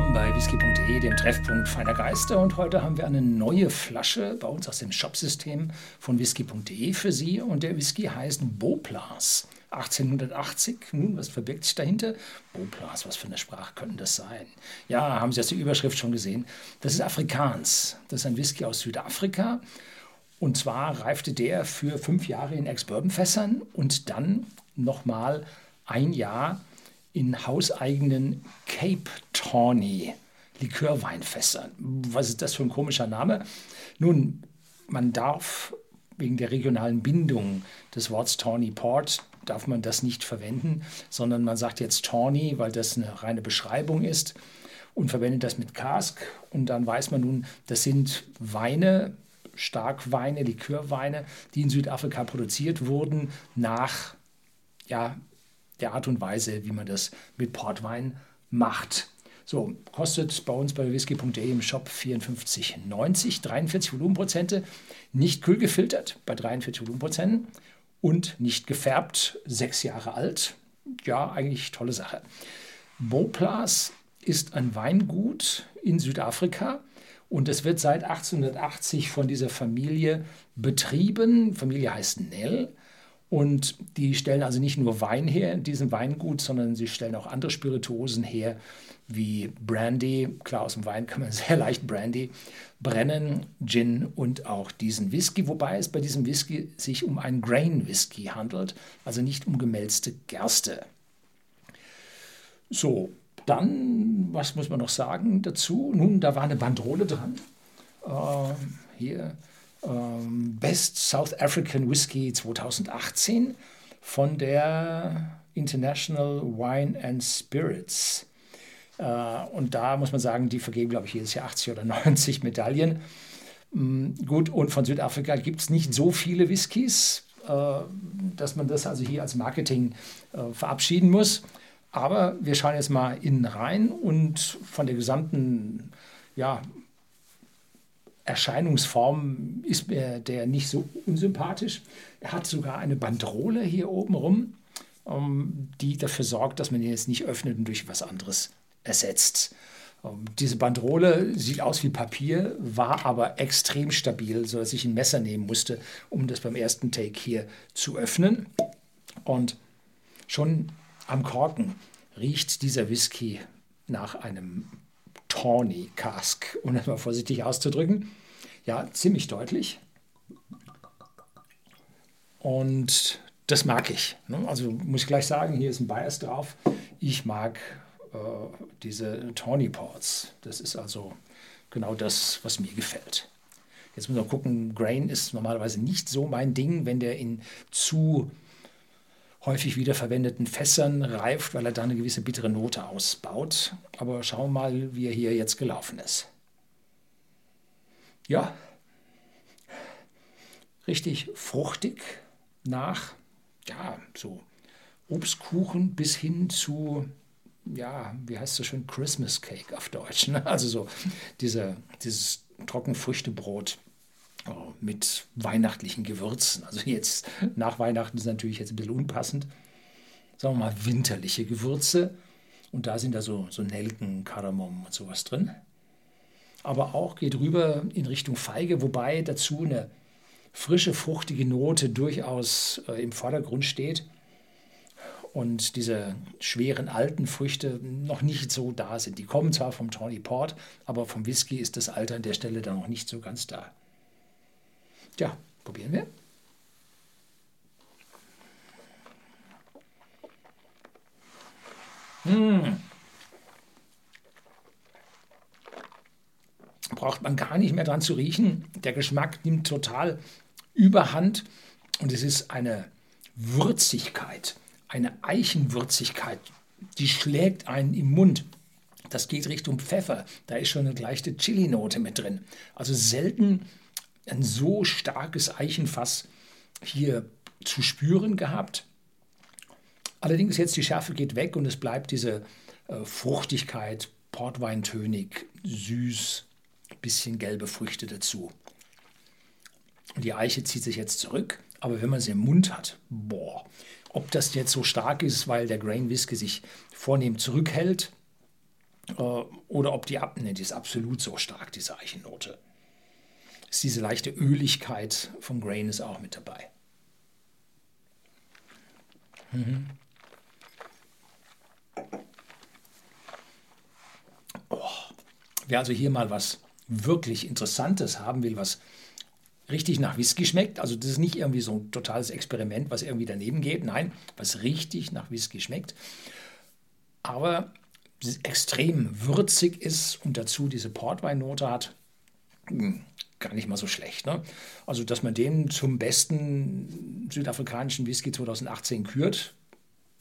willkommen bei whisky.de, dem Treffpunkt feiner Geister. Und heute haben wir eine neue Flasche bei uns aus dem Shopsystem von whisky.de für Sie. Und der Whisky heißt Beauplas. 1880. Nun, was verbirgt sich dahinter? Beauplas, was für eine Sprache könnte das sein? Ja, haben Sie aus der Überschrift schon gesehen. Das ist Afrikaans. Das ist ein Whisky aus Südafrika. Und zwar reifte der für fünf Jahre in Ex-Bourbon-Fässern und dann nochmal ein Jahr in hauseigenen Cape Tawny Likörweinfässern. Was ist das für ein komischer Name? Nun, man darf wegen der regionalen Bindung des Wortes Tawny Port darf man das nicht verwenden, sondern man sagt jetzt Tawny, weil das eine reine Beschreibung ist und verwendet das mit Cask und dann weiß man nun, das sind Weine, Starkweine, Likörweine, die in Südafrika produziert wurden nach ja, der Art und Weise, wie man das mit Portwein macht. So, kostet bei uns bei whisky.de im Shop 54,90, 43 Volumenprozente, nicht kühl gefiltert bei 43 Volumenprozenten und nicht gefärbt, sechs Jahre alt. Ja, eigentlich tolle Sache. Beauplas ist ein Weingut in Südafrika und es wird seit 1880 von dieser Familie betrieben. Familie heißt Nell und die stellen also nicht nur Wein her in diesem Weingut, sondern sie stellen auch andere Spirituosen her, wie Brandy. Klar, aus dem Wein kann man sehr leicht Brandy brennen, Gin und auch diesen Whisky. Wobei es bei diesem Whisky sich um einen Grain Whisky handelt, also nicht um gemälzte Gerste. So, dann, was muss man noch sagen dazu? Nun, da war eine Bandrole dran. Äh, hier ähm, Best South African Whisky 2018 von der International Wine and Spirits. Äh, und da muss man sagen, die vergeben, glaube ich, jedes Jahr 80 oder 90 Medaillen. Mm, gut, und von Südafrika gibt es nicht so viele Whiskys, äh, dass man das also hier als Marketing äh, verabschieden muss. Aber wir schauen jetzt mal innen rein und von der gesamten ja, Erscheinungsform ist mir der nicht so unsympathisch. Er hat sogar eine Bandrole hier oben rum, ähm, die dafür sorgt, dass man ihn jetzt nicht öffnet und durch was anderes ersetzt. Ähm, diese Bandrole sieht aus wie Papier, war aber extrem stabil, sodass ich ein Messer nehmen musste, um das beim ersten Take hier zu öffnen. Und schon am Korken riecht dieser Whisky nach einem Tawny Cask, um das mal vorsichtig auszudrücken. Ja, ziemlich deutlich. Und das mag ich. Ne? Also muss ich gleich sagen, hier ist ein Bias drauf. Ich mag äh, diese Tawny Ports. Das ist also genau das, was mir gefällt. Jetzt muss man gucken, Grain ist normalerweise nicht so mein Ding, wenn der in zu häufig wiederverwendeten Fässern reift, weil er da eine gewisse bittere Note ausbaut. Aber schauen wir mal, wie er hier jetzt gelaufen ist. Ja, richtig fruchtig nach, ja, so Obstkuchen bis hin zu, ja, wie heißt das schön, Christmas Cake auf Deutsch. Ne? Also so diese, dieses Trockenfrüchtebrot mit weihnachtlichen Gewürzen. Also jetzt nach Weihnachten ist natürlich jetzt ein bisschen unpassend. Sagen wir mal winterliche Gewürze. Und da sind da so, so Nelken, Kardamom und sowas drin. Aber auch geht rüber in Richtung Feige, wobei dazu eine frische, fruchtige Note durchaus äh, im Vordergrund steht. Und diese schweren alten Früchte noch nicht so da sind. Die kommen zwar vom Tawny Port, aber vom Whisky ist das Alter an der Stelle dann noch nicht so ganz da. Tja, probieren wir. Mmh. Braucht man gar nicht mehr dran zu riechen. Der Geschmack nimmt total überhand und es ist eine Würzigkeit, eine Eichenwürzigkeit, die schlägt einen im Mund. Das geht Richtung Pfeffer. Da ist schon eine leichte Chili-Note mit drin. Also selten ein so starkes Eichenfass hier zu spüren gehabt. Allerdings jetzt die Schärfe geht weg und es bleibt diese äh, Fruchtigkeit, Portweintönig, süß, bisschen gelbe Früchte dazu. Die Eiche zieht sich jetzt zurück, aber wenn man sie im Mund hat, boah, ob das jetzt so stark ist, weil der Grain Whisky sich vornehm zurückhält, Äh, oder ob die, die ist absolut so stark, diese Eichennote. Ist diese leichte Öligkeit vom Grain ist auch mit dabei. Mhm. Oh. Wer also hier mal was wirklich Interessantes haben will, was richtig nach Whisky schmeckt, also das ist nicht irgendwie so ein totales Experiment, was irgendwie daneben geht, nein, was richtig nach Whisky schmeckt, aber extrem würzig ist und dazu diese Portweinnote hat, gar nicht mal so schlecht. Ne? Also, dass man den zum besten südafrikanischen Whisky 2018 kürt,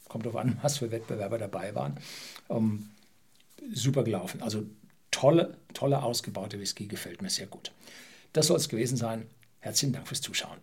kommt auf an, was für Wettbewerber dabei waren. Ähm, super gelaufen. Also tolle, tolle ausgebaute Whisky, gefällt mir sehr gut. Das soll es gewesen sein. Herzlichen Dank fürs Zuschauen.